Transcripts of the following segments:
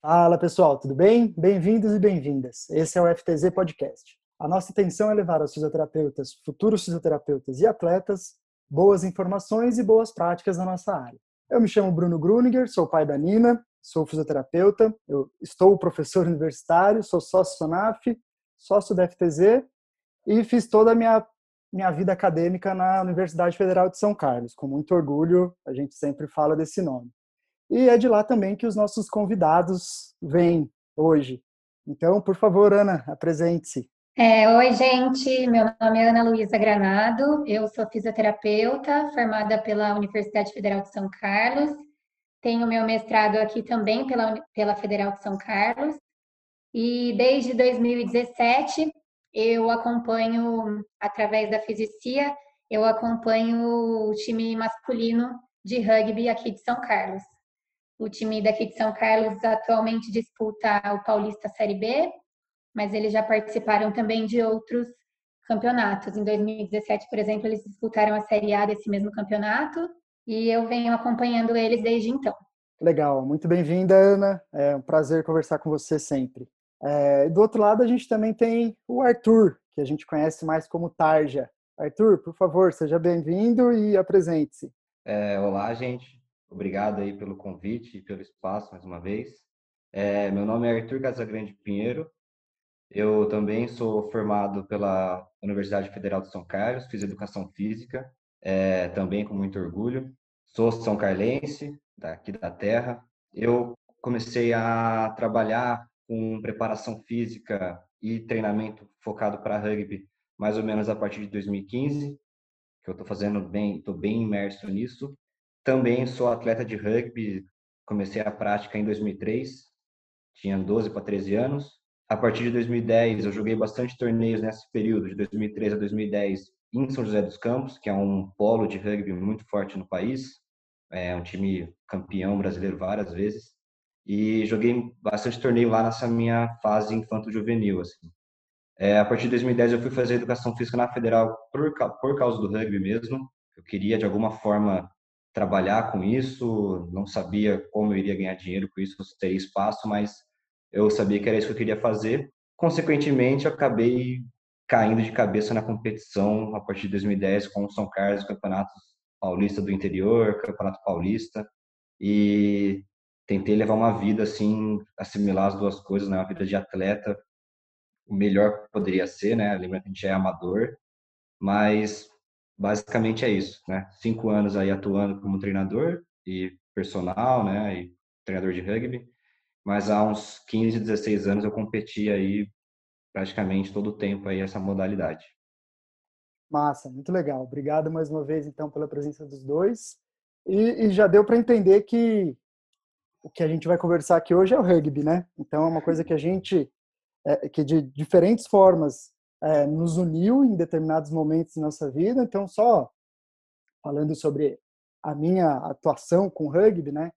Fala pessoal, tudo bem? Bem-vindos e bem-vindas. Esse é o FTZ Podcast. A nossa intenção é levar aos fisioterapeutas, futuros fisioterapeutas e atletas boas informações e boas práticas na nossa área. Eu me chamo Bruno Gruninger, sou pai da Nina, sou fisioterapeuta, eu estou professor universitário, sou sócio SONAF, sócio da FTZ e fiz toda a minha, minha vida acadêmica na Universidade Federal de São Carlos. Com muito orgulho, a gente sempre fala desse nome. E é de lá também que os nossos convidados vêm hoje. Então, por favor, Ana, apresente-se. É, oi, gente. Meu nome é Ana Luísa Granado. Eu sou fisioterapeuta, formada pela Universidade Federal de São Carlos. Tenho meu mestrado aqui também pela, pela Federal de São Carlos. E desde 2017 eu acompanho, através da Fisicia, eu acompanho o time masculino de rugby aqui de São Carlos. O time daqui de São Carlos atualmente disputa o Paulista Série B mas eles já participaram também de outros campeonatos. Em 2017, por exemplo, eles disputaram a Série A desse mesmo campeonato e eu venho acompanhando eles desde então. Legal, muito bem-vinda, Ana. É um prazer conversar com você sempre. É, do outro lado, a gente também tem o Arthur, que a gente conhece mais como Tarja. Arthur, por favor, seja bem-vindo e apresente-se. É, olá, gente. Obrigado aí pelo convite e pelo espaço mais uma vez. É, meu nome é Arthur Casagrande Pinheiro, eu também sou formado pela Universidade Federal de São Carlos, fiz educação física, é, também com muito orgulho. Sou são carlense, daqui da terra. Eu comecei a trabalhar com preparação física e treinamento focado para rugby mais ou menos a partir de 2015, que eu estou fazendo bem, estou bem imerso nisso. Também sou atleta de rugby, comecei a prática em 2003, tinha 12 para 13 anos a partir de 2010, eu joguei bastante torneios nesse período, de 2003 a 2010, em São José dos Campos, que é um polo de rugby muito forte no país. É um time campeão brasileiro várias vezes. E joguei bastante torneio lá nessa minha fase infanto-juvenil, assim. É, a partir de 2010 eu fui fazer educação física na Federal por, por causa do rugby mesmo. Eu queria de alguma forma trabalhar com isso, não sabia como eu iria ganhar dinheiro com isso, se teria espaço, mas eu sabia que era isso que eu queria fazer. Consequentemente, eu acabei caindo de cabeça na competição a partir de 2010 com o São Carlos, Campeonato Paulista do Interior, Campeonato Paulista, e tentei levar uma vida assim, assimilar as duas coisas, né? Uma vida de atleta, o melhor que poderia ser, né? Lembrando que a gente é amador, mas basicamente é isso, né? Cinco anos aí atuando como treinador e personal, né? E treinador de rugby mas há uns 15, 16 anos eu competi aí praticamente todo o tempo aí essa modalidade. Massa, muito legal. Obrigado mais uma vez então pela presença dos dois. E, e já deu para entender que o que a gente vai conversar aqui hoje é o rugby, né? Então é uma coisa que a gente, é, que de diferentes formas é, nos uniu em determinados momentos da nossa vida. Então só falando sobre a minha atuação com rugby, né?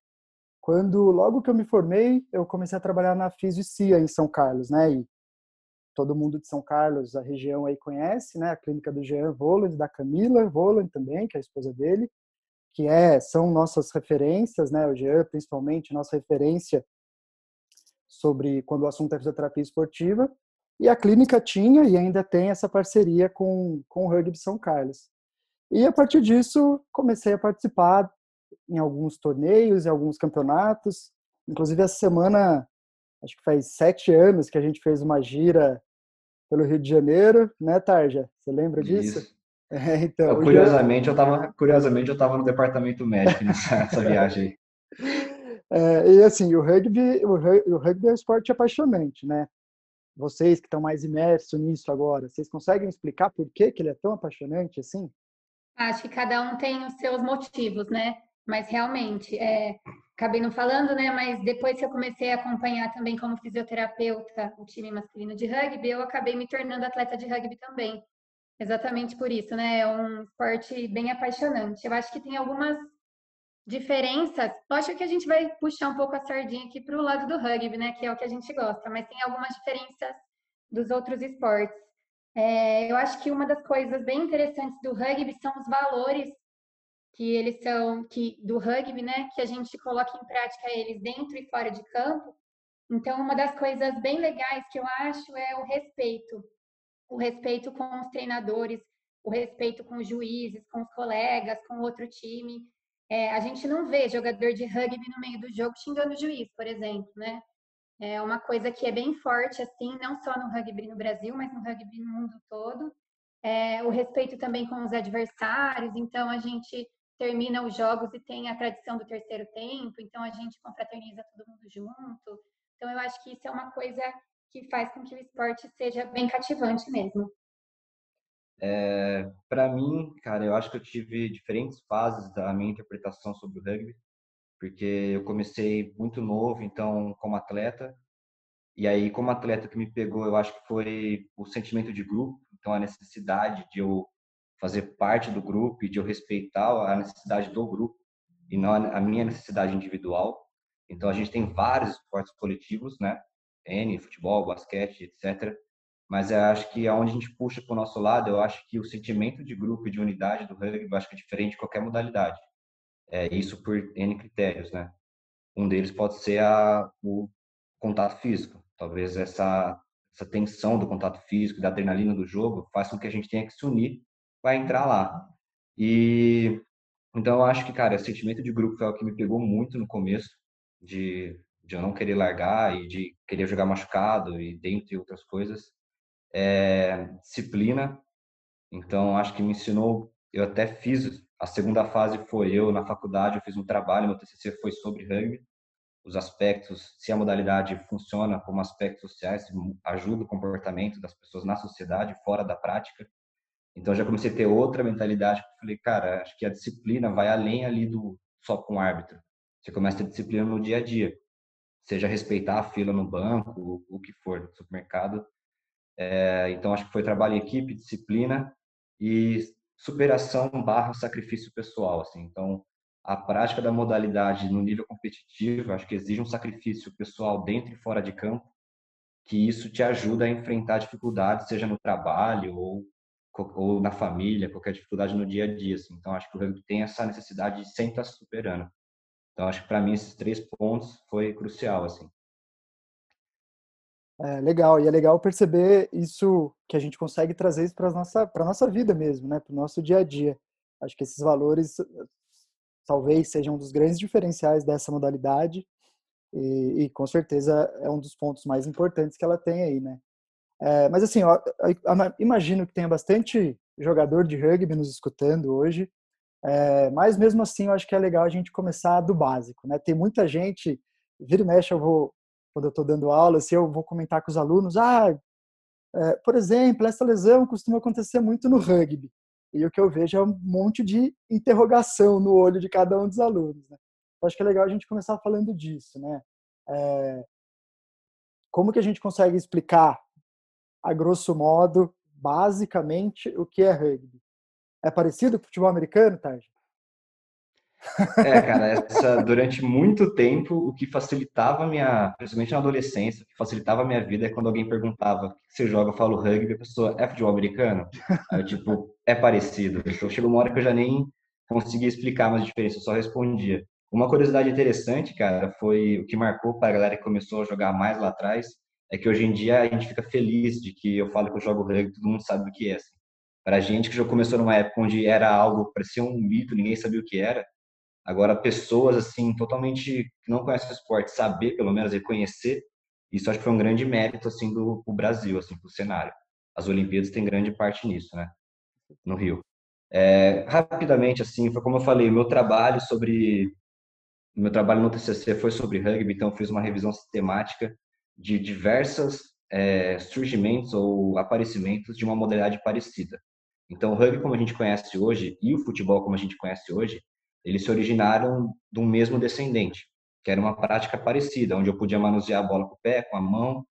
quando logo que eu me formei, eu comecei a trabalhar na Fisicia em São Carlos, né? E todo mundo de São Carlos, a região aí conhece, né? A clínica do Jean Voland, da Camila Voland também, que é a esposa dele, que é são nossas referências, né? O Jean, principalmente, nossa referência sobre quando o assunto é fisioterapia esportiva. E a clínica tinha e ainda tem essa parceria com, com o Rugby São Carlos. E a partir disso, comecei a participar em alguns torneios, em alguns campeonatos. Inclusive, essa semana, acho que faz sete anos que a gente fez uma gira pelo Rio de Janeiro, né, Tarja? Você lembra disso? Isso. É, então, eu, curiosamente, eu tava, curiosamente, eu estava no departamento médico nessa, nessa viagem aí. É, e assim, o rugby, o, o rugby é um esporte apaixonante, né? Vocês que estão mais imersos nisso agora, vocês conseguem explicar por que, que ele é tão apaixonante assim? Acho que cada um tem os seus motivos, né? Mas realmente, é, acabei não falando, né? Mas depois que eu comecei a acompanhar também como fisioterapeuta o time masculino de rugby, eu acabei me tornando atleta de rugby também. Exatamente por isso, né? É um esporte bem apaixonante. Eu acho que tem algumas diferenças. Acho que a gente vai puxar um pouco a sardinha aqui para o lado do rugby, né? Que é o que a gente gosta, mas tem algumas diferenças dos outros esportes. É, eu acho que uma das coisas bem interessantes do rugby são os valores que eles são que do rugby, né, que a gente coloca em prática eles dentro e fora de campo. Então, uma das coisas bem legais que eu acho é o respeito. O respeito com os treinadores, o respeito com os juízes, com os colegas, com outro time. É, a gente não vê jogador de rugby no meio do jogo xingando o juiz, por exemplo, né? É uma coisa que é bem forte, assim, não só no rugby no Brasil, mas no rugby no mundo todo. É, o respeito também com os adversários, então a gente termina os jogos e tem a tradição do terceiro tempo, então a gente confraterniza todo mundo junto. Então eu acho que isso é uma coisa que faz com que o esporte seja bem cativante mesmo. É, para mim, cara, eu acho que eu tive diferentes fases da minha interpretação sobre o rugby, porque eu comecei muito novo, então, como atleta, e aí, como atleta que me pegou, eu acho que foi o sentimento de grupo, então a necessidade de eu fazer parte do grupo e de eu respeitar a necessidade do grupo e não a minha necessidade individual. Então a gente tem vários esportes coletivos, né? N, futebol, basquete, etc. Mas eu acho que aonde a gente puxa para o nosso lado, eu acho que o sentimento de grupo e de unidade do rugby, eu acho que é diferente de qualquer modalidade. É isso por N critérios, né? Um deles pode ser a, o contato físico. Talvez essa essa tensão do contato físico, da adrenalina do jogo, faz com que a gente tenha que se unir vai entrar lá. E então eu acho que, cara, o sentimento de grupo foi o que me pegou muito no começo, de, de eu não querer largar e de querer jogar machucado e dentre outras coisas. É, disciplina, então acho que me ensinou, eu até fiz, a segunda fase foi eu na faculdade, eu fiz um trabalho, meu TCC foi sobre rugby, os aspectos, se a modalidade funciona como aspectos sociais, ajuda o comportamento das pessoas na sociedade, fora da prática. Então já comecei a ter outra mentalidade. Falei, cara, acho que a disciplina vai além ali do só com o árbitro. Você começa a ter disciplina no dia a dia. Seja respeitar a fila no banco, o que for, no supermercado. É, então acho que foi trabalho em equipe, disciplina e superação barra sacrifício pessoal. Assim. Então a prática da modalidade no nível competitivo, acho que exige um sacrifício pessoal dentro e fora de campo, que isso te ajuda a enfrentar dificuldades, seja no trabalho ou ou na família, qualquer dificuldade no dia a dia. Assim. Então, acho que o rugby tem essa necessidade de sempre estar se superando. Então, acho que para mim esses três pontos foi crucial, assim. É, legal, e é legal perceber isso que a gente consegue trazer isso para nossa para nossa vida mesmo, né, para o nosso dia a dia. Acho que esses valores talvez sejam um dos grandes diferenciais dessa modalidade e, e, com certeza é um dos pontos mais importantes que ela tem aí, né? É, mas assim, imagino que tenha bastante jogador de rugby nos escutando hoje, é, mas mesmo assim eu acho que é legal a gente começar do básico, né? Tem muita gente, vira e mexe eu vou, quando eu estou dando aula, se assim, eu vou comentar com os alunos, ah, é, por exemplo, essa lesão costuma acontecer muito no rugby. E o que eu vejo é um monte de interrogação no olho de cada um dos alunos. Né? Eu acho que é legal a gente começar falando disso, né? É, como que a gente consegue explicar a grosso modo, basicamente, o que é rugby. É parecido com o futebol americano, Tarja? É, cara, essa, durante muito tempo, o que facilitava a minha, principalmente na adolescência, o que facilitava a minha vida é quando alguém perguntava o que você joga, eu falo rugby, a pessoa, é futebol americano? Aí tipo, é parecido. Então, chegou uma hora que eu já nem conseguia explicar mais a diferença, eu só respondia. Uma curiosidade interessante, cara, foi o que marcou para a galera que começou a jogar mais lá atrás, é que hoje em dia a gente fica feliz de que eu falo que eu jogo rugby, todo mundo sabe o que é. Assim. Para a gente que já começou numa época onde era algo, parecia um mito, ninguém sabia o que era, agora pessoas assim totalmente que não conhecem o esporte, saber pelo menos reconhecer, isso acho que foi um grande mérito assim do, do Brasil, assim, pro cenário. As Olimpíadas têm grande parte nisso, né? No Rio. É, rapidamente, assim, foi como eu falei, o meu trabalho sobre meu trabalho no TCC foi sobre rugby, então fiz uma revisão sistemática de diversas é, surgimentos ou aparecimentos de uma modalidade parecida. Então, o rugby como a gente conhece hoje e o futebol como a gente conhece hoje, eles se originaram do mesmo descendente, que era uma prática parecida, onde eu podia manusear a bola com o pé, com a mão,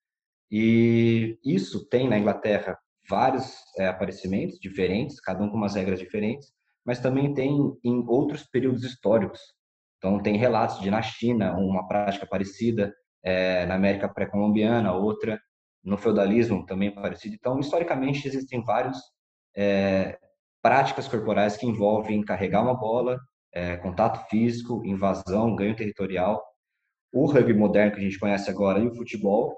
e isso tem na Inglaterra vários é, aparecimentos diferentes, cada um com umas regras diferentes, mas também tem em outros períodos históricos. Então, tem relatos de na China uma prática parecida, é, na América pré-colombiana, outra no feudalismo também parecido. Então, historicamente, existem vários é, práticas corporais que envolvem carregar uma bola, é, contato físico, invasão, ganho territorial. O rugby moderno que a gente conhece agora e o futebol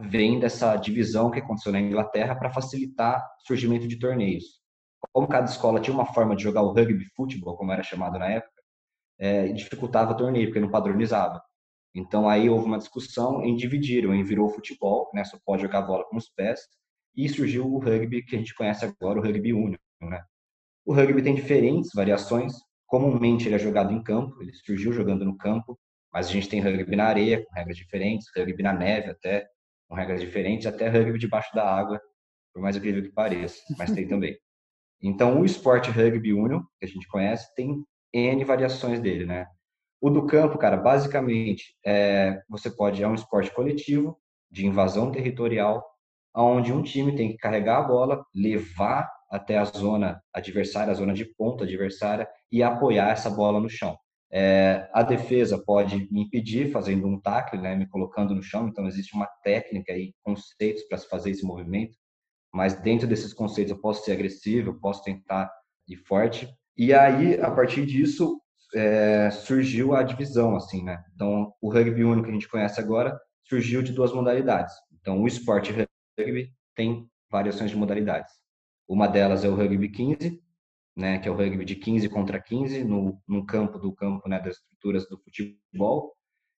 vem dessa divisão que aconteceu na Inglaterra para facilitar o surgimento de torneios. Como cada escola tinha uma forma de jogar o rugby futebol, como era chamado na época, é, dificultava o torneio, porque não padronizava. Então aí houve uma discussão em dividir, em virou futebol, né, só pode jogar bola com os pés, e surgiu o rugby que a gente conhece agora, o rugby único, né? O rugby tem diferentes variações, comumente ele é jogado em campo, ele surgiu jogando no campo, mas a gente tem rugby na areia, com regras diferentes, rugby na neve até, com regras diferentes, até rugby debaixo da água, por mais incrível que pareça, mas tem também. Então, o esporte rugby único, que a gente conhece, tem N variações dele, né? O do campo, cara, basicamente, é, você pode, é um esporte coletivo, de invasão territorial, onde um time tem que carregar a bola, levar até a zona adversária, a zona de ponta adversária, e apoiar essa bola no chão. É, a defesa pode me impedir fazendo um tackle, né, me colocando no chão, então existe uma técnica e conceitos para se fazer esse movimento, mas dentro desses conceitos eu posso ser agressivo, eu posso tentar ir forte, e aí, a partir disso, é, surgiu a divisão, assim, né? Então, o rugby único que a gente conhece agora surgiu de duas modalidades. Então, o esporte rugby tem variações de modalidades. Uma delas é o rugby 15, né, que é o rugby de 15 contra 15 no, no campo do campo, né, das estruturas do futebol.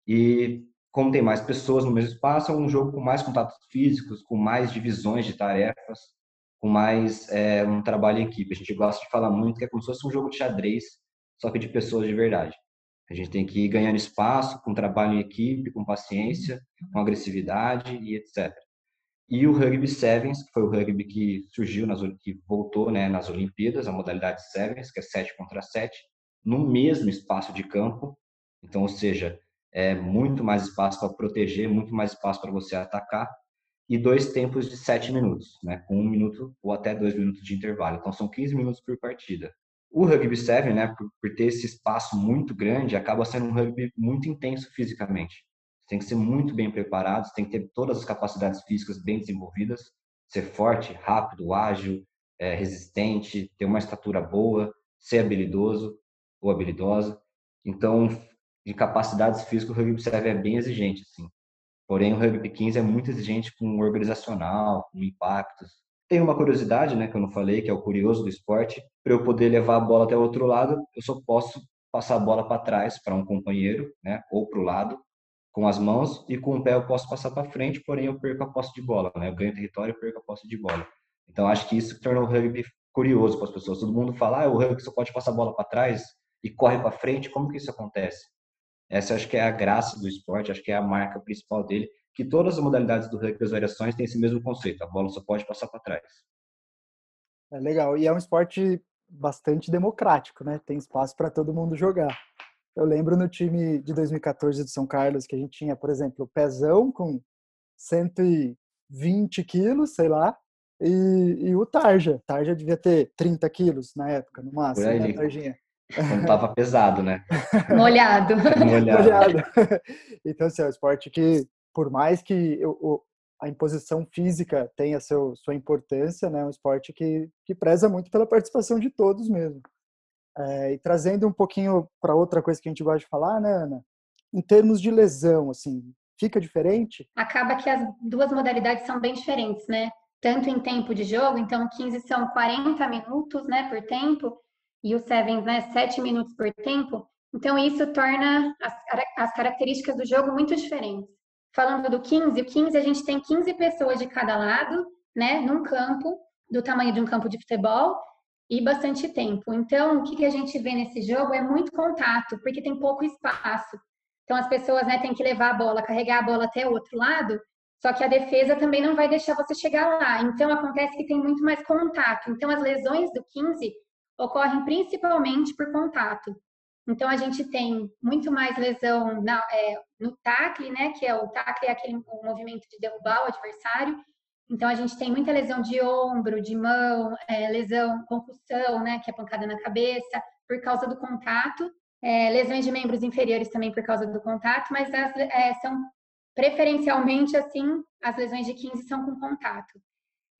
E como tem mais pessoas no mesmo espaço, é um jogo com mais contatos físicos, com mais divisões de tarefas, com mais é, um trabalho em equipe. A gente gosta de falar muito que é como se fosse um jogo de xadrez, só que de pessoas de verdade. A gente tem que ir ganhando espaço com trabalho em equipe, com paciência, com agressividade e etc. E o rugby sevens, que foi o rugby que surgiu, nas, que voltou né, nas Olimpíadas, a modalidade sevens, que é 7 contra 7, no mesmo espaço de campo. Então, ou seja, é muito mais espaço para proteger, muito mais espaço para você atacar e dois tempos de 7 minutos, né, com um minuto ou até dois minutos de intervalo. Então, são 15 minutos por partida. O rugby 7, né, por, por, ter esse espaço muito grande, acaba sendo um rugby muito intenso fisicamente. Tem que ser muito bem preparado, você tem que ter todas as capacidades físicas bem desenvolvidas, ser forte, rápido, ágil, é, resistente, ter uma estatura boa, ser habilidoso ou habilidosa. Então, de capacidades físicas, o rugby 7 é bem exigente, assim. Porém, o rugby 15 é muito exigente com organizacional, com impactos, tem uma curiosidade, né, que eu não falei, que é o curioso do esporte. Para eu poder levar a bola até o outro lado, eu só posso passar a bola para trás para um companheiro, né, ou para o lado, com as mãos, e com o pé eu posso passar para frente, porém eu perco a posse de bola, né? Eu ganho território e perco a posse de bola. Então acho que isso torna o rugby curioso para as pessoas. Todo mundo fala, ah, o rugby só pode passar a bola para trás e corre para frente. Como que isso acontece? Essa acho que é a graça do esporte, acho que é a marca principal dele que todas as modalidades do rugby as variações têm esse mesmo conceito, a bola só pode passar para trás. É legal, e é um esporte bastante democrático, né? Tem espaço para todo mundo jogar. Eu lembro no time de 2014 de São Carlos que a gente tinha, por exemplo, o Pezão com 120 quilos, sei lá, e, e o Tarja. Tarja devia ter 30 quilos na época, no máximo, né, Tarjinha? Não tava pesado, né? Molhado. Molhado. Molhado. Então, assim, é um esporte que por mais que eu, a imposição física tenha seu, sua importância, né, é um esporte que, que preza muito pela participação de todos mesmo. É, e trazendo um pouquinho para outra coisa que a gente gosta de falar, né, Ana? Em termos de lesão, assim, fica diferente? Acaba que as duas modalidades são bem diferentes, né? Tanto em tempo de jogo, então 15 são 40 minutos, né, por tempo, e o Sevens, né, 7 minutos por tempo. Então isso torna as, as características do jogo muito diferentes. Falando do 15, o 15 a gente tem 15 pessoas de cada lado, né, num campo do tamanho de um campo de futebol e bastante tempo. Então, o que, que a gente vê nesse jogo é muito contato, porque tem pouco espaço. Então, as pessoas né, têm que levar a bola, carregar a bola até o outro lado, só que a defesa também não vai deixar você chegar lá. Então, acontece que tem muito mais contato. Então, as lesões do 15 ocorrem principalmente por contato. Então, a gente tem muito mais lesão na, é, no tackle, né? Que é o tackle é aquele movimento de derrubar o adversário. Então, a gente tem muita lesão de ombro, de mão, é, lesão, concussão, né? Que é pancada na cabeça, por causa do contato. É, lesões de membros inferiores também por causa do contato, mas as, é, são preferencialmente, assim, as lesões de 15 são com contato.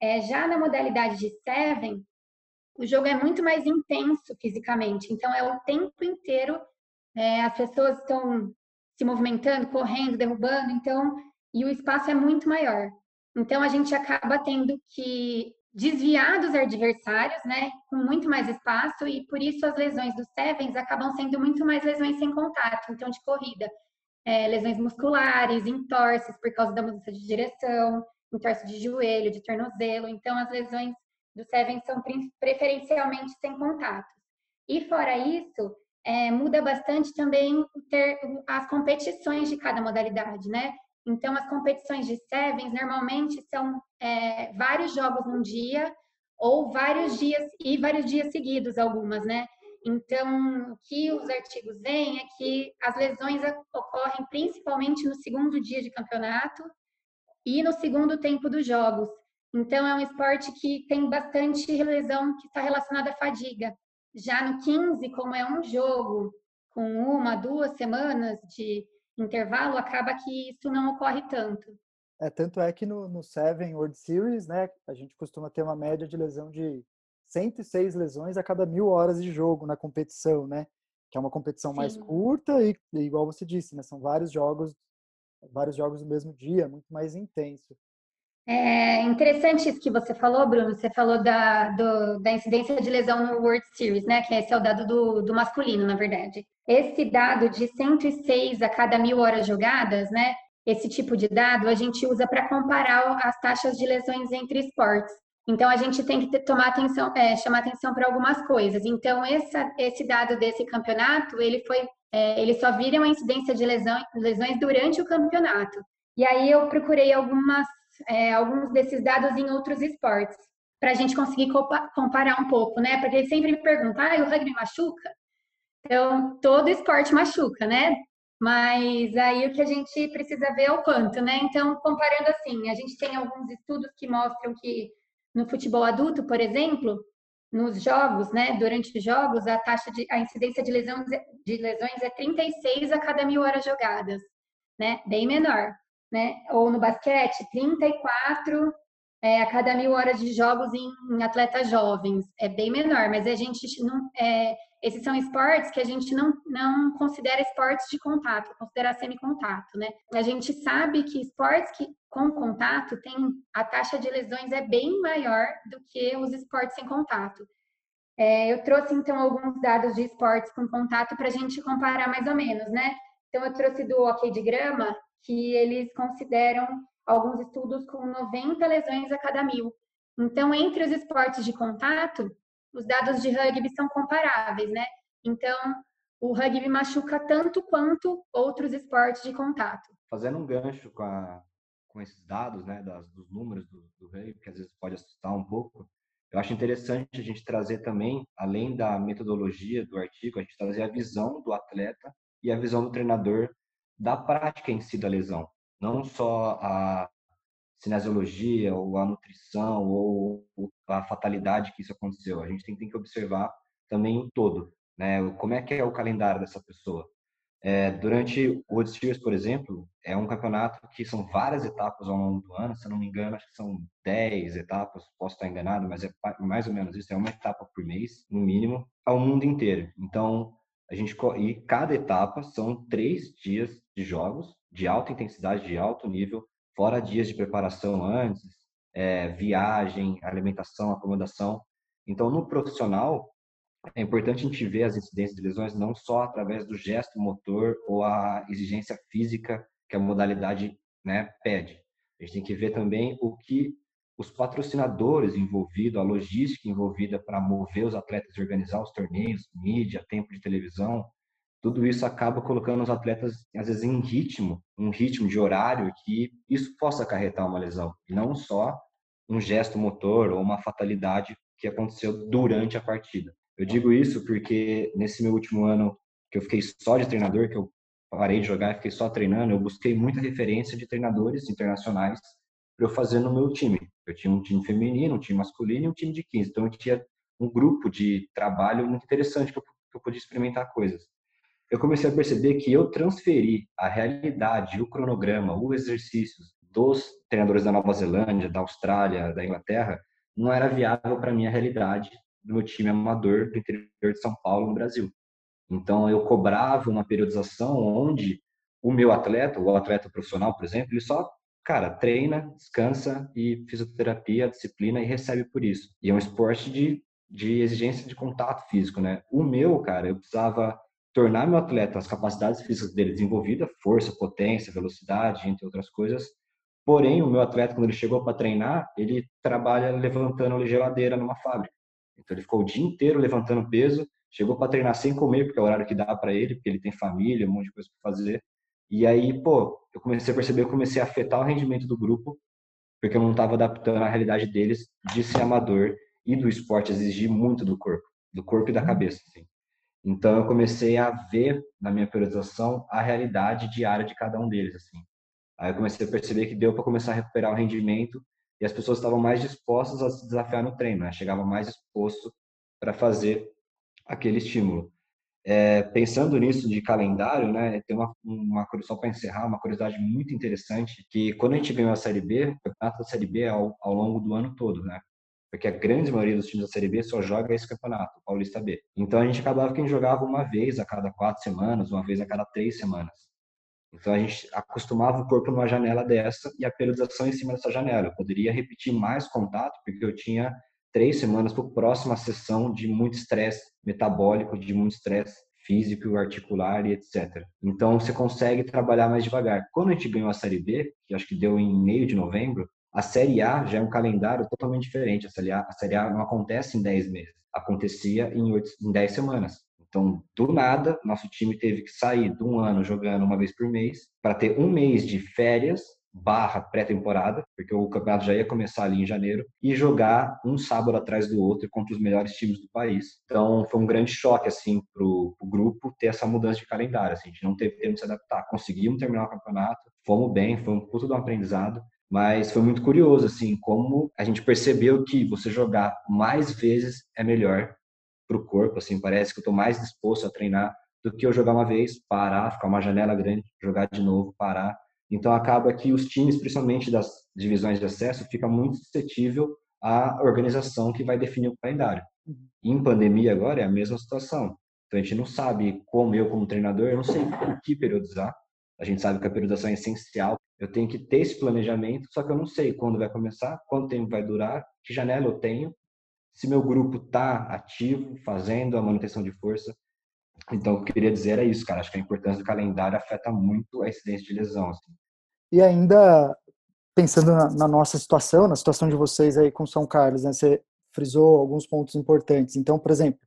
É, já na modalidade de Seven, o jogo é muito mais intenso fisicamente, então é o tempo inteiro, é, as pessoas estão se movimentando, correndo, derrubando, então, e o espaço é muito maior. Então a gente acaba tendo que desviar dos adversários, né, com muito mais espaço e por isso as lesões dos sevens acabam sendo muito mais lesões sem contato, então de corrida, é, lesões musculares, entorses por causa da mudança de direção, entorse de joelho, de tornozelo, então as lesões do sevens são preferencialmente sem contato. E fora isso, é, muda bastante também ter as competições de cada modalidade, né? Então, as competições de sevens normalmente são é, vários jogos num dia ou vários dias e vários dias seguidos, algumas, né? Então, o que os artigos veem é que as lesões ocorrem principalmente no segundo dia de campeonato e no segundo tempo dos jogos. Então, é um esporte que tem bastante lesão que está relacionada à fadiga. Já no 15, como é um jogo com uma, duas semanas de intervalo, acaba que isso não ocorre tanto. É, tanto é que no, no Seven World Series, né, a gente costuma ter uma média de lesão de 106 lesões a cada mil horas de jogo na competição, né? Que é uma competição Sim. mais curta e, igual você disse, né, são vários jogos, vários jogos no mesmo dia, muito mais intenso. É interessante isso que você falou, Bruno. Você falou da, do, da incidência de lesão no World Series, né? Que esse é o dado do, do masculino, na verdade. Esse dado de 106 a cada mil horas jogadas, né? Esse tipo de dado a gente usa para comparar as taxas de lesões entre esportes. Então a gente tem que tomar atenção, é, chamar atenção para algumas coisas. Então essa, esse dado desse campeonato, ele foi, é, ele só vira uma incidência de lesão, lesões durante o campeonato. E aí eu procurei algumas é, alguns desses dados em outros esportes, para a gente conseguir comparar um pouco, né? Porque eles sempre me perguntam, ah, o rugby machuca? Então, todo esporte machuca, né? Mas aí o que a gente precisa ver é o quanto, né? Então, comparando assim, a gente tem alguns estudos que mostram que no futebol adulto, por exemplo, nos jogos, né, durante os jogos, a taxa de a incidência de lesões, de lesões é 36 a cada mil horas jogadas, né? Bem menor né? Ou no basquete, 34 é, a cada mil horas de jogos em, em, atletas jovens. É bem menor, mas a gente não. É, esses são esportes que a gente não, não considera esportes de contato, considera semi-contato, né? A gente sabe que esportes que, com contato tem a taxa de lesões é bem maior do que os esportes sem contato. É, eu trouxe então alguns dados de esportes com contato para a gente comparar mais ou menos, né? Então eu trouxe do hockey de grama, que eles consideram alguns estudos com 90 lesões a cada mil. Então, entre os esportes de contato, os dados de rugby são comparáveis, né? Então, o rugby machuca tanto quanto outros esportes de contato. Fazendo um gancho com, a, com esses dados, né, das, dos números do, do rugby, que às vezes pode assustar um pouco, eu acho interessante a gente trazer também, além da metodologia do artigo, a gente trazer a visão do atleta e a visão do treinador da prática em si da lesão, não só a cinesiologia ou a nutrição ou a fatalidade que isso aconteceu. A gente tem, que observar também o todo, né? Como é que é o calendário dessa pessoa? É, durante o World Series, por exemplo, é um campeonato que são várias etapas ao longo do ano, se eu não me engano, acho que são 10 etapas, posso estar enganado, mas é mais ou menos isso, é uma etapa por mês, no mínimo, ao mundo inteiro. Então, a gente e cada etapa são três dias de jogos de alta intensidade, de alto nível, fora dias de preparação antes, é, viagem, alimentação, acomodação. Então, no profissional, é importante a gente ver as incidências de lesões não só através do gesto motor ou a exigência física que a modalidade né, pede. A gente tem que ver também o que os patrocinadores envolvidos, a logística envolvida para mover os atletas organizar os torneios, mídia, tempo de televisão, tudo isso acaba colocando os atletas, às vezes, em ritmo, um ritmo de horário que isso possa acarretar uma lesão, e não só um gesto motor ou uma fatalidade que aconteceu durante a partida. Eu digo isso porque nesse meu último ano que eu fiquei só de treinador, que eu parei de jogar e fiquei só treinando, eu busquei muita referência de treinadores internacionais para eu fazer no meu time. Eu tinha um time feminino, um time masculino e um time de 15. Então eu tinha um grupo de trabalho muito interessante que eu, que eu podia experimentar coisas. Eu comecei a perceber que eu transferi a realidade, o cronograma, os exercícios dos treinadores da Nova Zelândia, da Austrália, da Inglaterra, não era viável para minha realidade do meu time amador do interior de São Paulo, no Brasil. Então, eu cobrava uma periodização onde o meu atleta, o atleta profissional, por exemplo, ele só, cara, treina, descansa e fisioterapia, disciplina e recebe por isso. E é um esporte de, de exigência de contato físico, né? O meu, cara, eu precisava tornar meu atleta as capacidades físicas dele desenvolvida, força, potência, velocidade, entre outras coisas. Porém, o meu atleta, quando ele chegou para treinar, ele trabalha levantando geladeira numa fábrica. Então, ele ficou o dia inteiro levantando peso, chegou para treinar sem comer, porque é o horário que dá para ele, porque ele tem família, um monte de coisa para fazer. E aí, pô, eu comecei a perceber, eu comecei a afetar o rendimento do grupo, porque eu não estava adaptando à realidade deles de ser amador e do esporte exigir muito do corpo, do corpo e da cabeça. Assim. Então, eu comecei a ver na minha periodização a realidade diária de cada um deles. Assim. Aí eu comecei a perceber que deu para começar a recuperar o rendimento e as pessoas estavam mais dispostas a se desafiar no treino, né? mais disposto para fazer aquele estímulo. É, pensando nisso de calendário, né, tem uma, uma só para encerrar, uma curiosidade muito interessante, que quando a gente ganhou a Série B, o campeonato da Série B é ao, ao longo do ano todo, né? Porque a grande maioria dos times da Série B só joga esse campeonato, o Paulista B. Então a gente acabava que a gente jogava uma vez a cada quatro semanas, uma vez a cada três semanas. Então a gente acostumava o corpo numa janela dessa e a periodização em cima dessa janela. Eu poderia repetir mais contato, porque eu tinha três semanas para a próxima sessão de muito estresse metabólico, de muito estresse físico, articular e etc. Então você consegue trabalhar mais devagar. Quando a gente ganhou a Série B, que acho que deu em meio de novembro, a Série A já é um calendário totalmente diferente. A Série A, a série a não acontece em 10 meses, acontecia em, 8, em 10 semanas. Então, do nada, nosso time teve que sair de um ano jogando uma vez por mês para ter um mês de férias barra pré-temporada, porque o campeonato já ia começar ali em janeiro, e jogar um sábado atrás do outro contra os melhores times do país. Então, foi um grande choque, assim, para o grupo ter essa mudança de calendário. Assim, a gente não teve tempo de se adaptar. Conseguimos terminar o campeonato, fomos bem, foi um puto de um aprendizado, mas foi muito curioso, assim, como a gente percebeu que você jogar mais vezes é melhor para o corpo, assim, parece que eu estou mais disposto a treinar do que eu jogar uma vez, parar, ficar uma janela grande, jogar de novo, parar então acaba que os times, principalmente das divisões de acesso, fica muito suscetível à organização que vai definir o calendário. Uhum. Em pandemia agora é a mesma situação. Então a gente não sabe como eu como treinador, eu não sei o que periodizar. A gente sabe que a periodização é essencial. Eu tenho que ter esse planejamento, só que eu não sei quando vai começar, quanto tempo vai durar, que janela eu tenho, se meu grupo está ativo, fazendo a manutenção de força. Então, eu queria dizer é isso, cara. Acho que a importância do calendário afeta muito a incidência de lesão. Assim. E ainda, pensando na, na, nossa situação, na situação de vocês aí com São Carlos, né, você frisou alguns pontos importantes. Então, por exemplo,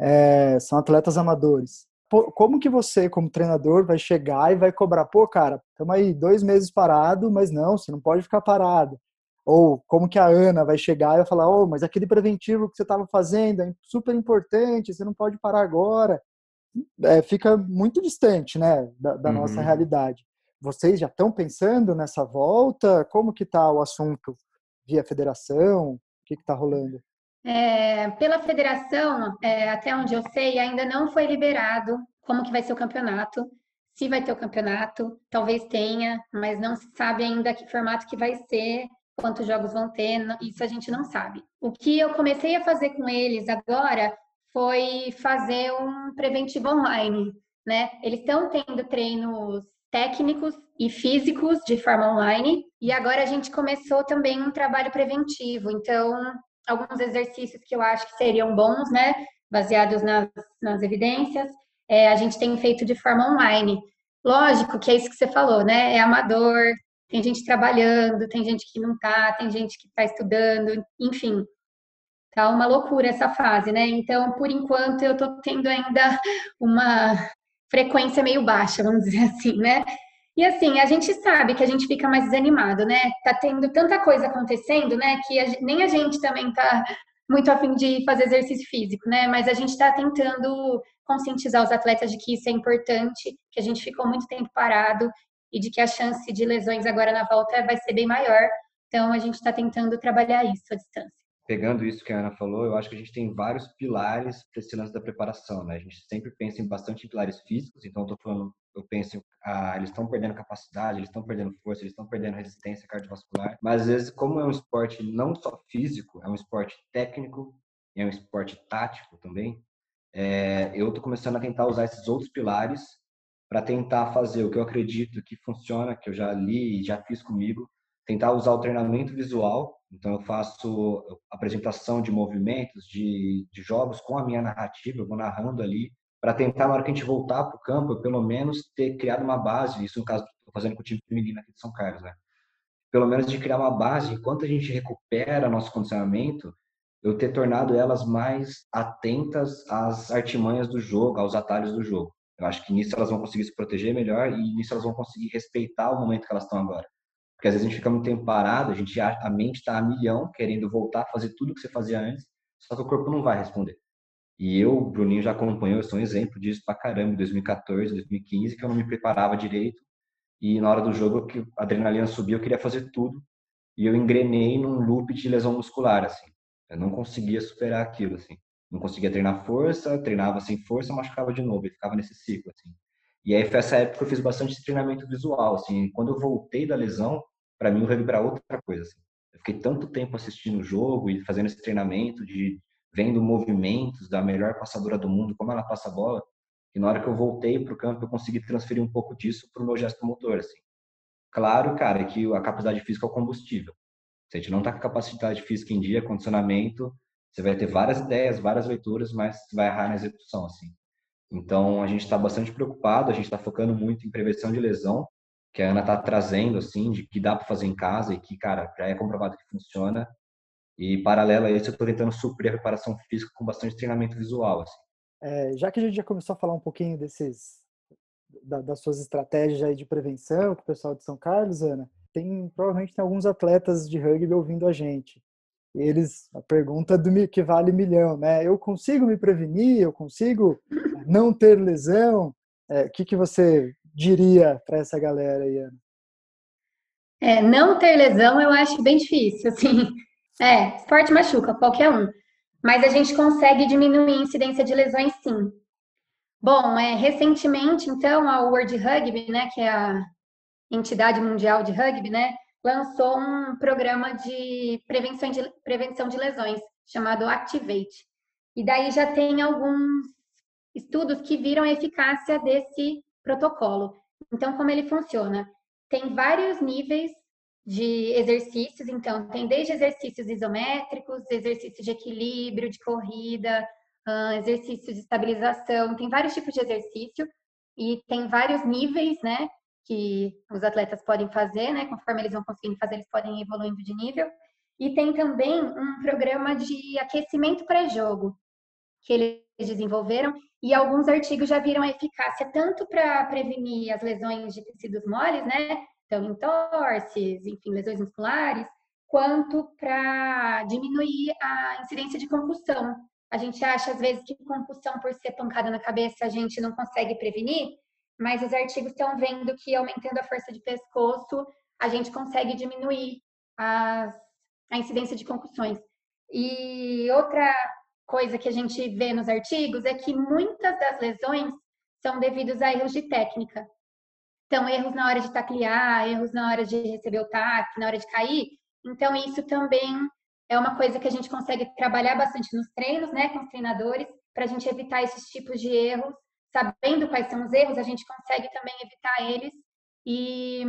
é, são atletas amadores. Como que você, como treinador, vai chegar e vai cobrar? Pô, cara, estamos aí dois meses parado, mas não, você não pode ficar parado. Ou como que a Ana vai chegar e vai falar, oh, mas aquele preventivo que você estava fazendo é super importante, você não pode parar agora. É, fica muito distante, né, da, da uhum. nossa realidade. Vocês já estão pensando nessa volta? Como que está o assunto via federação? O que está rolando? É, pela federação, é, até onde eu sei, ainda não foi liberado como que vai ser o campeonato. Se vai ter o campeonato, talvez tenha, mas não se sabe ainda que formato que vai ser, quantos jogos vão ter, isso a gente não sabe. O que eu comecei a fazer com eles agora foi fazer um preventivo online, né? Eles estão tendo treinos técnicos e físicos de forma online. E agora a gente começou também um trabalho preventivo. Então, alguns exercícios que eu acho que seriam bons, né? Baseados nas, nas evidências, é, a gente tem feito de forma online. Lógico que é isso que você falou, né? É amador, tem gente trabalhando, tem gente que não tá, tem gente que está estudando, enfim. Tá uma loucura essa fase, né? Então, por enquanto, eu tô tendo ainda uma frequência meio baixa, vamos dizer assim, né? E assim, a gente sabe que a gente fica mais desanimado, né? Tá tendo tanta coisa acontecendo, né? Que a, nem a gente também tá muito afim de fazer exercício físico, né? Mas a gente está tentando conscientizar os atletas de que isso é importante, que a gente ficou muito tempo parado e de que a chance de lesões agora na volta vai ser bem maior. Então, a gente está tentando trabalhar isso à distância. Pegando isso que a Ana falou, eu acho que a gente tem vários pilares para esse lance da preparação, né? A gente sempre pensa em bastante pilares físicos, então eu tô falando, eu penso, ah, eles estão perdendo capacidade, eles estão perdendo força, eles estão perdendo resistência cardiovascular, mas às vezes, como é um esporte não só físico, é um esporte técnico, é um esporte tático também, é, eu tô começando a tentar usar esses outros pilares para tentar fazer o que eu acredito que funciona, que eu já li e já fiz comigo, tentar usar o treinamento visual. Então, eu faço apresentação de movimentos, de, de jogos com a minha narrativa, eu vou narrando ali, para tentar, na hora que a gente voltar para o campo, eu, pelo menos ter criado uma base. Isso, no caso, estou fazendo com o time feminino aqui de São Carlos, né? Pelo menos de criar uma base, enquanto a gente recupera nosso condicionamento, eu ter tornado elas mais atentas às artimanhas do jogo, aos atalhos do jogo. Eu acho que nisso elas vão conseguir se proteger melhor e nisso elas vão conseguir respeitar o momento que elas estão agora. Porque às vezes a gente fica muito tempo parado, a, gente, a mente está a milhão, querendo voltar a fazer tudo que você fazia antes, só que o corpo não vai responder. E eu, o Bruninho já acompanhou, eu sou um exemplo disso pra caramba, em 2014, 2015, que eu não me preparava direito. E na hora do jogo, que a adrenalina subiu, eu queria fazer tudo. E eu engrenei num loop de lesão muscular, assim. Eu não conseguia superar aquilo, assim. Não conseguia treinar força, treinava sem força, machucava de novo, e ficava nesse ciclo, assim. E aí foi essa época que eu fiz bastante treinamento visual, assim. Quando eu voltei da lesão, para mim o rugby era outra coisa, assim. Eu fiquei tanto tempo assistindo o jogo e fazendo esse treinamento de vendo movimentos da melhor passadora do mundo, como ela passa a bola, que na hora que eu voltei para o campo eu consegui transferir um pouco disso para o meu gesto motor, assim. Claro, cara, que a capacidade física é o combustível. Se a gente não está com capacidade física em dia, condicionamento, você vai ter várias ideias, várias leituras, mas vai errar na execução, assim. Então, a gente está bastante preocupado, a gente está focando muito em prevenção de lesão, que a Ana está trazendo, assim, de que dá para fazer em casa e que, cara, já é comprovado que funciona. E, paralelo a isso, eu estou tentando suprir a preparação física com bastante treinamento visual, assim. É, já que a gente já começou a falar um pouquinho desses, da, das suas estratégias aí de prevenção com o pessoal de São Carlos, Ana, tem, provavelmente tem alguns atletas de rugby ouvindo a gente eles a pergunta do que vale milhão, né? Eu consigo me prevenir? Eu consigo não ter lesão? É, o que, que você diria para essa galera aí, Ana? É, não ter lesão eu acho bem difícil, assim. É, esporte machuca, qualquer um. Mas a gente consegue diminuir a incidência de lesões, sim. Bom, é, recentemente, então, a World Rugby, né, que é a entidade mundial de rugby, né, lançou um programa de prevenção de, prevenção de lesões, chamado Activate. E daí já tem alguns estudos que viram a eficácia desse protocolo. Então, como ele funciona? Tem vários níveis de exercícios, então, tem desde exercícios isométricos, exercícios de equilíbrio, de corrida, exercícios de estabilização, tem vários tipos de exercício e tem vários níveis, né, que os atletas podem fazer, né? Conforme eles vão conseguindo fazer, eles podem ir evoluindo de nível. E tem também um programa de aquecimento pré-jogo que eles desenvolveram e alguns artigos já viram a eficácia tanto para prevenir as lesões de tecidos moles, né? Então, entorses, enfim, lesões musculares, quanto para diminuir a incidência de concussão. A gente acha às vezes que concussão por ser pancada na cabeça a gente não consegue prevenir, mas os artigos estão vendo que aumentando a força de pescoço, a gente consegue diminuir as, a incidência de concussões. E outra coisa que a gente vê nos artigos é que muitas das lesões são devidas a erros de técnica. Então, erros na hora de taclear, erros na hora de receber o tac, na hora de cair. Então, isso também é uma coisa que a gente consegue trabalhar bastante nos treinos, né, com os treinadores, para a gente evitar esses tipos de erros sabendo quais são os erros, a gente consegue também evitar eles e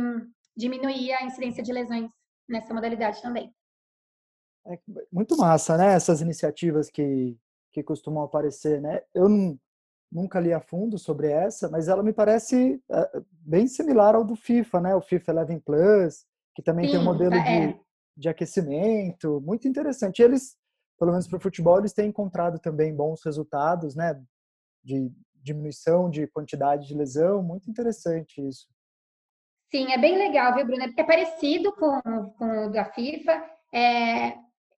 diminuir a incidência de lesões nessa modalidade também. É muito massa, né? Essas iniciativas que, que costumam aparecer, né? Eu não, nunca li a fundo sobre essa, mas ela me parece é, bem similar ao do FIFA, né? O FIFA Eleven Plus, que também Sim, tem um modelo é. de, de aquecimento, muito interessante. Eles, pelo menos para o futebol, eles têm encontrado também bons resultados, né? De diminuição de quantidade de lesão, muito interessante isso. Sim, é bem legal, viu, Bruna? É parecido com, com o da FIFA. É,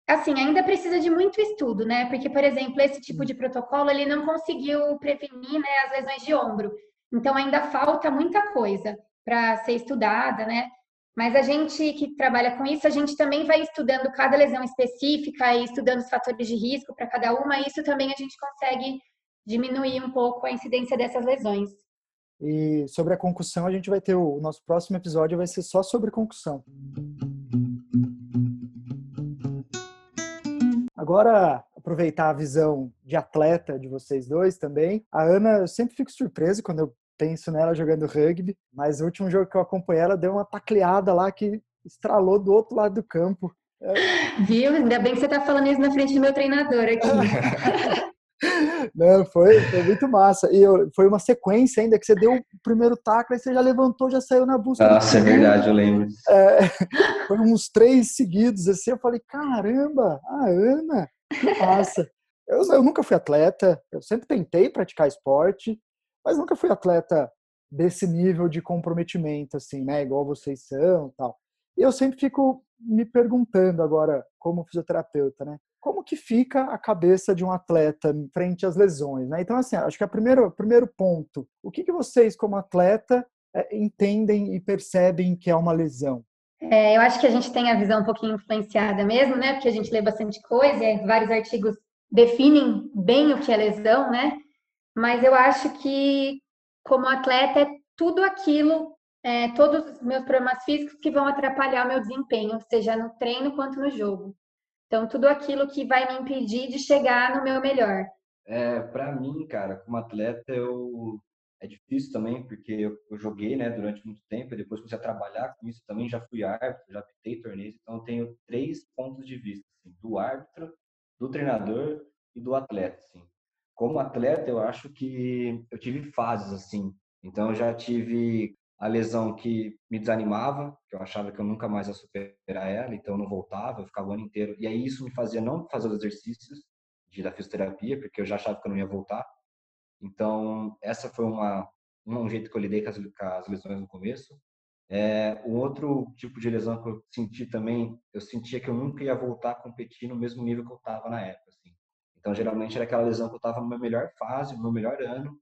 assim, ainda precisa de muito estudo, né? Porque, por exemplo, esse tipo de protocolo, ele não conseguiu prevenir né, as lesões de ombro. Então, ainda falta muita coisa para ser estudada, né? Mas a gente que trabalha com isso, a gente também vai estudando cada lesão específica e estudando os fatores de risco para cada uma, e isso também a gente consegue diminuir um pouco a incidência dessas lesões. E sobre a concussão, a gente vai ter o, o nosso próximo episódio vai ser só sobre concussão. Agora, aproveitar a visão de atleta de vocês dois também. A Ana, eu sempre fico surpreso quando eu penso nela jogando rugby, mas o último jogo que eu acompanhei, ela deu uma tacleada lá que estralou do outro lado do campo. Viu? Ainda bem que você está falando isso na frente do meu treinador aqui. Não, foi, foi muito massa. E eu, foi uma sequência ainda que você deu o primeiro tackle, e você já levantou, já saiu na busca. Nossa, é verdade, eu lembro. É, foi uns três seguidos, assim, eu falei, caramba, a Ana, que massa. Eu, eu nunca fui atleta, eu sempre tentei praticar esporte, mas nunca fui atleta desse nível de comprometimento, assim, né? Igual vocês são tal. E eu sempre fico me perguntando agora, como fisioterapeuta, né? Como que fica a cabeça de um atleta frente às lesões, né? Então, assim, acho que o primeiro, primeiro ponto, o que, que vocês, como atleta, é, entendem e percebem que é uma lesão? É, eu acho que a gente tem a visão um pouquinho influenciada mesmo, né? Porque a gente lê bastante coisa e vários artigos definem bem o que é lesão, né? mas eu acho que, como atleta, é tudo aquilo, é, todos os meus problemas físicos que vão atrapalhar o meu desempenho, seja no treino quanto no jogo. Então, tudo aquilo que vai me impedir de chegar no meu melhor. É, para mim, cara, como atleta, eu é difícil também, porque eu, eu, joguei, né, durante muito tempo, e depois comecei a trabalhar com isso também, já fui árbitro, já pitei torneios, então eu tenho três pontos de vista, assim, do árbitro, do treinador e do atleta, assim como atleta, eu acho que eu tive fases assim. Então, eu já tive a lesão que me desanimava, que eu achava que eu nunca mais ia superar ela, então eu não voltava, eu ficava o ano inteiro. E aí isso me fazia não fazer os exercícios de, da fisioterapia, porque eu já achava que eu não ia voltar. Então, essa foi uma, um jeito que eu lidei com as, com as lesões no começo. É, um outro tipo de lesão que eu senti também, eu sentia que eu nunca ia voltar a competir no mesmo nível que eu estava na época. Assim. Então, geralmente era aquela lesão que eu estava na minha melhor fase, no meu melhor ano,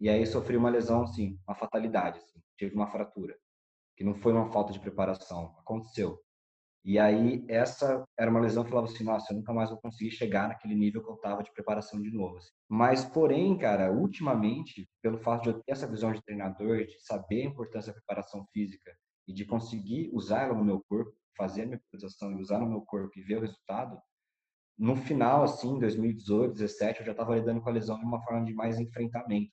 e aí sofri uma lesão, assim, uma fatalidade, assim, tive uma fratura, que não foi uma falta de preparação, aconteceu. E aí essa era uma lesão que falava assim, nossa, eu nunca mais vou conseguir chegar naquele nível que eu estava de preparação de novo. Assim. Mas, porém, cara, ultimamente, pelo fato de eu ter essa visão de treinador, de saber a importância da preparação física e de conseguir usar ela no meu corpo, fazer a minha preparação e usar no meu corpo e ver o resultado, no final, assim, 2018, 2017, eu já estava lidando com a lesão de uma forma de mais enfrentamento.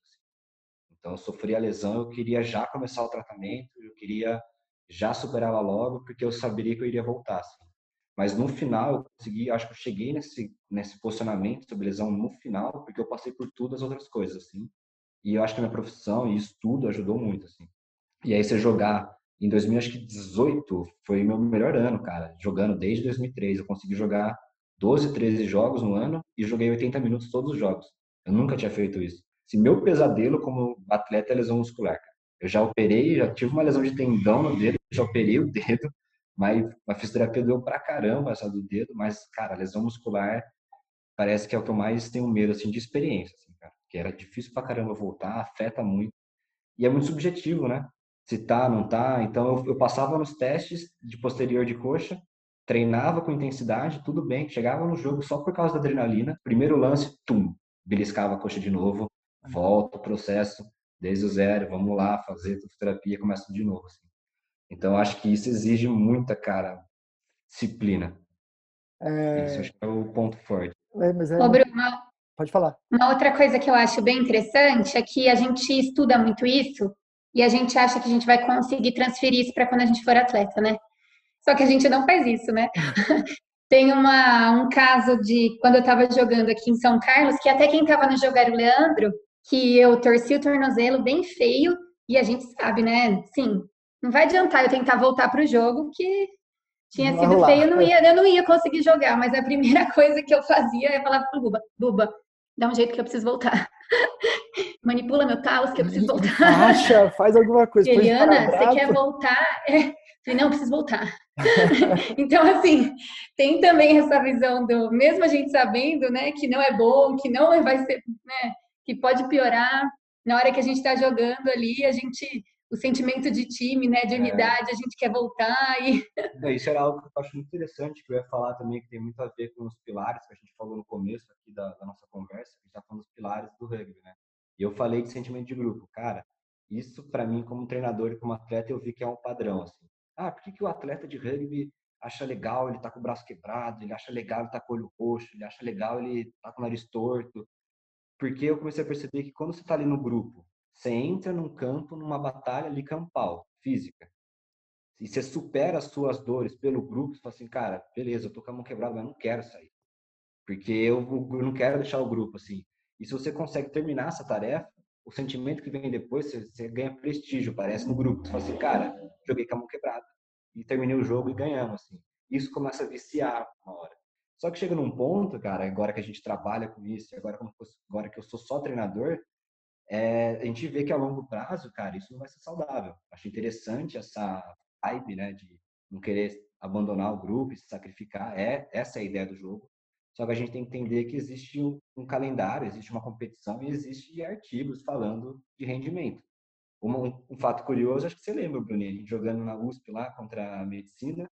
Então, eu sofri a lesão, eu queria já começar o tratamento, eu queria já superar ela logo, porque eu saberia que eu iria voltar. Assim. Mas no final, eu consegui, acho que eu cheguei nesse, nesse posicionamento sobre lesão no final, porque eu passei por todas as outras coisas, assim. E eu acho que a minha profissão e estudo ajudou muito, assim. E aí, você jogar em 2018 foi meu melhor ano, cara, jogando desde 2003. Eu consegui jogar 12, 13 jogos no ano e joguei 80 minutos todos os jogos. Eu nunca tinha feito isso. Se meu pesadelo como atleta é lesão muscular. Eu já operei, já tive uma lesão de tendão no dedo, já operei o dedo, mas a fisioterapia deu pra caramba essa do dedo, mas, cara, lesão muscular parece que é o que eu mais tenho medo, assim, de experiência, assim, cara. Que era difícil pra caramba voltar, afeta muito. E é muito subjetivo, né? Se tá, não tá. Então, eu, eu passava nos testes de posterior de coxa, treinava com intensidade, tudo bem, chegava no jogo só por causa da adrenalina, primeiro lance, tum, beliscava a coxa de novo, volta o processo desde o zero, vamos lá, fazer terapia, começa de novo. Assim. Então, acho que isso exige muita, cara, disciplina. É... Isso acho que é o ponto forte. É, mas é... Ô, Bruno, Pode falar. Uma outra coisa que eu acho bem interessante é que a gente estuda muito isso e a gente acha que a gente vai conseguir transferir isso para quando a gente for atleta, né? Só que a gente não faz isso, né? Tem uma, um caso de quando eu estava jogando aqui em São Carlos, que até quem estava no jogo era o Leandro, que eu torci o tornozelo bem feio, e a gente sabe, né? Sim, não vai adiantar eu tentar voltar para o jogo, que tinha sido lá. feio, eu não, ia, eu não ia conseguir jogar, mas a primeira coisa que eu fazia é falar pro Buba, Buba, dá um jeito que eu preciso voltar. Manipula meu talos que eu preciso voltar. Acha, faz alguma coisa. Eliana, você quer voltar? É, Falei, não, preciso voltar. então, assim, tem também essa visão do, mesmo a gente sabendo, né, que não é bom, que não vai ser, né, que pode piorar, na hora que a gente está jogando ali, a gente o sentimento de time, né, de é. unidade, é. a gente quer voltar e... Isso era algo que eu acho muito interessante, que eu ia falar também, que tem muito a ver com os pilares que a gente falou no começo aqui da, da nossa conversa, que a gente está falando dos pilares do rugby, né? E eu falei de sentimento de grupo. Cara, isso para mim, como treinador e como atleta, eu vi que é um padrão, assim. Ah, por que, que o atleta de rugby acha legal ele tá com o braço quebrado, ele acha legal ele tá com o olho roxo, ele acha legal ele tá com o nariz torto? Porque eu comecei a perceber que quando você tá ali no grupo, você entra num campo, numa batalha ali campal, física. E você supera as suas dores pelo grupo, você fala assim, cara, beleza, eu tô com a mão quebrada, mas não quero sair. Porque eu, eu não quero deixar o grupo assim. E se você consegue terminar essa tarefa, o sentimento que vem depois, você, você ganha prestígio, parece, no grupo. Você fala assim, cara, joguei com a mão quebrada. E terminei o jogo e ganhamos, assim. Isso começa a viciar uma hora. Só que chega num ponto, cara, agora que a gente trabalha com isso, agora, agora que eu sou só treinador, é, a gente vê que a longo prazo, cara, isso não vai ser saudável. Acho interessante essa vibe, né, de não querer abandonar o grupo se sacrificar. É essa é a ideia do jogo. Só que a gente tem que entender que existe um, um calendário, existe uma competição e existe artigos falando de rendimento. Um, um, fato curioso, acho que você lembra, Bruninho, a gente jogando na USP lá contra a medicina,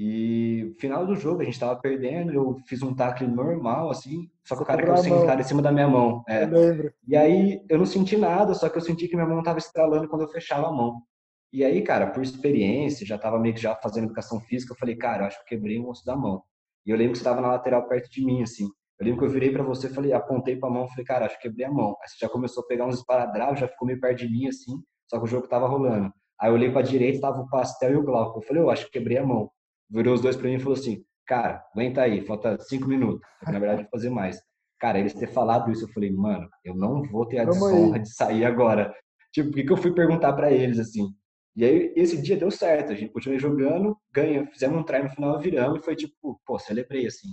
e final do jogo, a gente tava perdendo, eu fiz um tackle normal, assim, só que o cara caiu sentado em cima da minha mão. É. Eu lembro. E aí eu não senti nada, só que eu senti que minha mão tava estralando quando eu fechava a mão. E aí, cara, por experiência, já tava meio que já fazendo educação física, eu falei, cara, eu acho que eu quebrei o osso da mão. E eu lembro que você tava na lateral perto de mim, assim. Eu lembro que eu virei para você, falei, apontei para a mão, falei, cara, acho que quebrei a mão. Aí você já começou a pegar uns esparadraus, já ficou meio perto de mim, assim, só que o jogo tava rolando. Aí eu olhei para direita, tava o Pastel e o Glauco. Eu falei, eu acho que quebrei a mão virou os dois para mim e falou assim, cara, aguenta aí, falta cinco minutos. Na verdade, vou fazer mais. Cara, eles ter falado isso, eu falei, mano, eu não vou ter a desonra de sair agora. Tipo, o que, que eu fui perguntar para eles, assim? E aí, esse dia deu certo, a gente continuou jogando, ganha, fizemos um try no final, viramos e foi tipo, pô, celebrei, assim.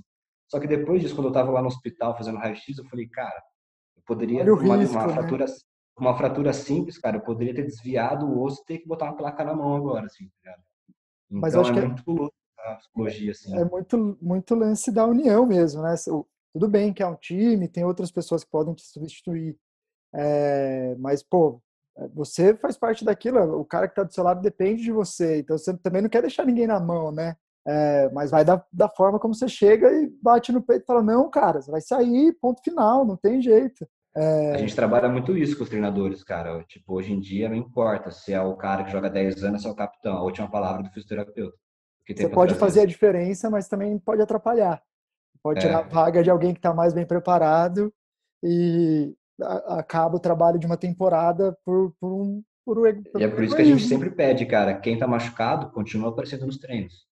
Só que depois disso, quando eu tava lá no hospital fazendo raio-x, eu falei, cara, eu poderia, uma, risco, uma, né? fratura, uma fratura simples, cara, eu poderia ter desviado o osso e ter que botar uma placa na mão agora, assim, tá ligado? Então, Mas acho é que é muito louco a psicologia, assim. É muito, muito lance da união mesmo, né? Tudo bem que é um time, tem outras pessoas que podem te substituir, é, mas, pô, é, você faz parte daquilo, o cara que está do seu lado depende de você, então você também não quer deixar ninguém na mão, né? É, mas vai da, da forma como você chega e bate no peito e fala: não, cara, você vai sair, ponto final, não tem jeito. É... A gente trabalha muito isso com os treinadores, cara. Tipo, hoje em dia não importa se é o cara que joga 10 anos, se é o capitão, a última palavra do fisioterapeuta. Você pode fazer a diferença, mas também pode atrapalhar. Pode tirar é. a vaga de alguém que está mais bem preparado e acaba o trabalho de uma temporada por, por um. Por, por, e é por isso que a gente sempre pede, cara, quem está machucado, continua aparecendo nos treinos.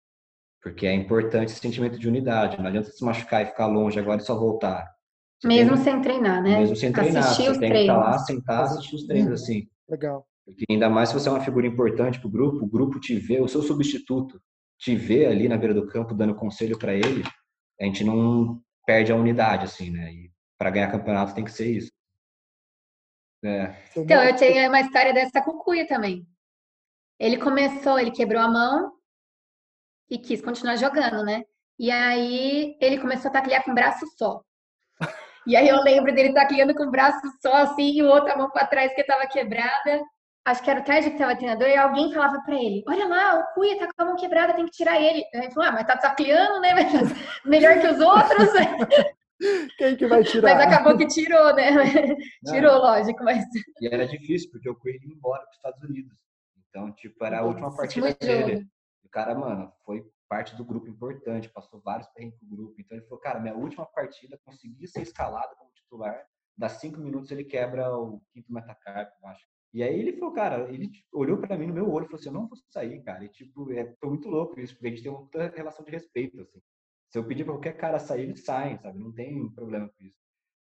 Porque é importante esse sentimento de unidade. Não adianta se machucar e ficar longe agora e só voltar. Você mesmo tem, sem treinar, né? Mesmo sem treinar. Assistir você tem treinos. que estar lá, sentar, assistir os treinos, assim. Legal. Porque ainda mais se você é uma figura importante para o grupo, o grupo te vê, o seu substituto te vê ali na beira do campo dando conselho para ele, a gente não perde a unidade, assim, né? E para ganhar campeonato tem que ser isso. É. Então, eu tenho uma história dessa com o Cuia também. Ele começou, ele quebrou a mão e quis continuar jogando, né? E aí ele começou a taclear com o braço só. E aí eu lembro dele tacleando com o braço só, assim, e outra mão para trás que estava quebrada acho que era o Ted que estava treinador, e alguém falava para ele: Olha lá, o Cuia tá com a mão quebrada, tem que tirar ele. Aí ele falou: Ah, mas tá tacleando, né? Melhor que os outros. Quem que vai tirar? Mas acabou que tirou, né? tirou, lógico, mas. E era difícil, porque o Cuia ia embora para os Estados Unidos. Então, tipo, era a última partida dele. O cara, mano, foi parte do grupo importante, passou vários perrengues pro grupo. Então ele falou, cara, minha última partida, consegui ser escalado como titular. Dá cinco minutos ele quebra o quinto metacarpo, acho. E aí ele falou, cara, ele tipo, olhou para mim no meu olho e falou assim, eu não vou sair, cara. E tipo, é, foi muito louco isso, porque a gente tem uma relação de respeito, assim. Se eu pedir para qualquer cara sair, eles saem, sabe? Não tem problema com isso.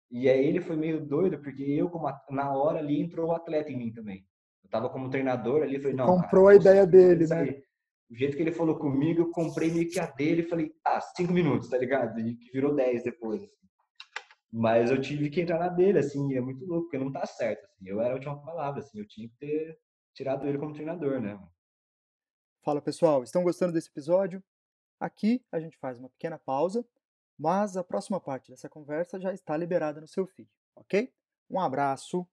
E aí ele foi meio doido, porque eu, como na hora ali, entrou o atleta em mim também. Eu tava como treinador ali, falei, não, Comprou cara, a ideia dele, né? O jeito que ele falou comigo, eu comprei meio que a dele e falei, ah, cinco minutos, tá ligado? E que virou dez depois. Assim. Mas eu tive que entrar na dele, assim, é muito louco, porque não tá certo, assim. Eu era a última palavra, assim, eu tinha que ter tirado ele como treinador, né? Fala, pessoal, estão gostando desse episódio? Aqui a gente faz uma pequena pausa, mas a próxima parte dessa conversa já está liberada no seu feed, ok? Um abraço!